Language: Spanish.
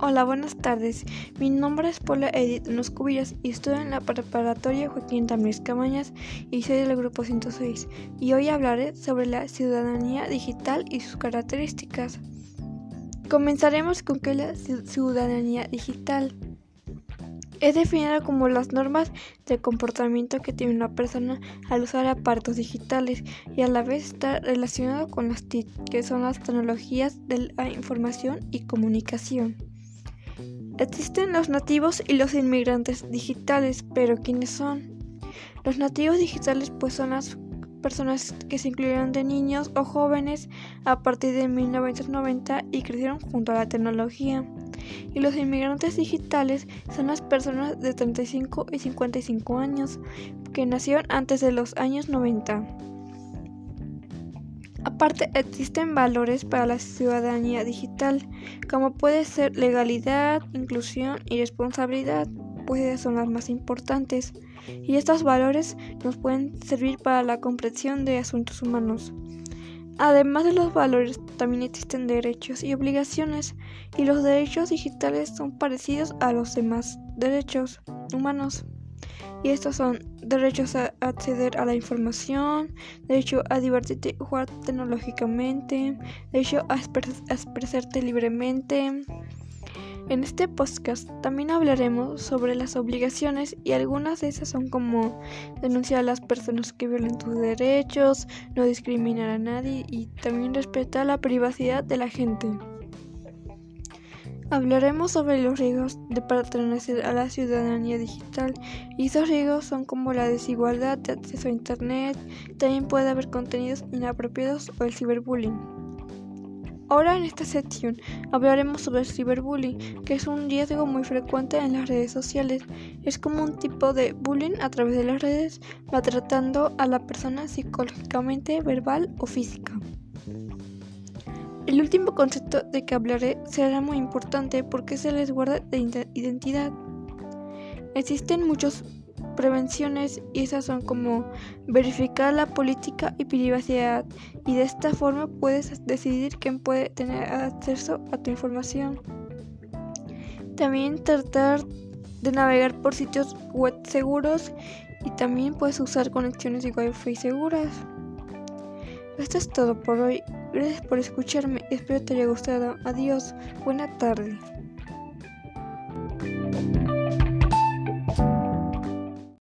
Hola, buenas tardes. Mi nombre es Paula Edith Noscubillas y estoy en la preparatoria Joaquín Tamés Camañas y soy del grupo 106. Y hoy hablaré sobre la ciudadanía digital y sus características. Comenzaremos con qué es la ciudadanía digital. Es definida como las normas de comportamiento que tiene una persona al usar aparatos digitales y a la vez está relacionado con las TIC, que son las tecnologías de la información y comunicación. Existen los nativos y los inmigrantes digitales, pero ¿quiénes son? Los nativos digitales pues son las personas que se incluyeron de niños o jóvenes a partir de 1990 y crecieron junto a la tecnología. Y los inmigrantes digitales son las personas de 35 y 55 años que nacieron antes de los años 90. Aparte, existen valores para la ciudadanía digital, como puede ser legalidad, inclusión y responsabilidad, pues son las más importantes, y estos valores nos pueden servir para la comprensión de asuntos humanos. Además de los valores, también existen derechos y obligaciones, y los derechos digitales son parecidos a los demás derechos humanos y estos son derechos a acceder a la información, derecho a divertirte y jugar tecnológicamente, derecho a, expresarte libremente. En este podcast también hablaremos sobre las obligaciones y algunas de esas son como denunciar a las personas que violen tus derechos, no discriminar a nadie y también respetar la privacidad de la gente. Hablaremos sobre los riesgos de pertenecer a la ciudadanía digital y esos riesgos son como la desigualdad de acceso a Internet, también puede haber contenidos inapropiados o el ciberbullying. Ahora en esta sección hablaremos sobre el ciberbullying, que es un riesgo muy frecuente en las redes sociales. Es como un tipo de bullying a través de las redes, maltratando a la persona psicológicamente, verbal o física. El último concepto de que hablaré será muy importante porque se les guarda de identidad. Existen muchas prevenciones y esas son como verificar la política y privacidad y de esta forma puedes decidir quién puede tener acceso a tu información. También tratar de navegar por sitios web seguros y también puedes usar conexiones de Wi-Fi seguras. Esto es todo por hoy. Gracias por escucharme. Espero te haya gustado. Adiós. Buena tarde.